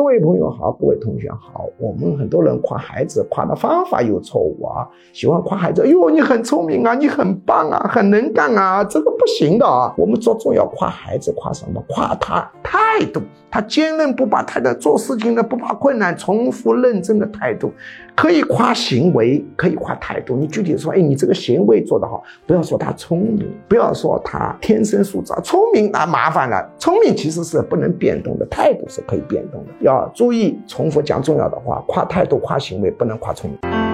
各位朋友好，各位同学好。我们很多人夸孩子，夸的方法有错误啊。喜欢夸孩子，哟，你很聪明啊，你很棒啊，很能干啊，这个不行的啊。我们着重要夸孩子，夸什么？夸他态度，他坚韧不拔，他的做事情的不怕困难，重复认真的态度。可以夸行为，可以夸态度。你具体说，哎，你这个行为做得好，不要说他聪明，不要说他天生素质聪明那麻烦了。聪明其实是不能变动的，态度是可以变动的。要注意，重复讲重要的话，夸态度，夸行为，不能夸聪明。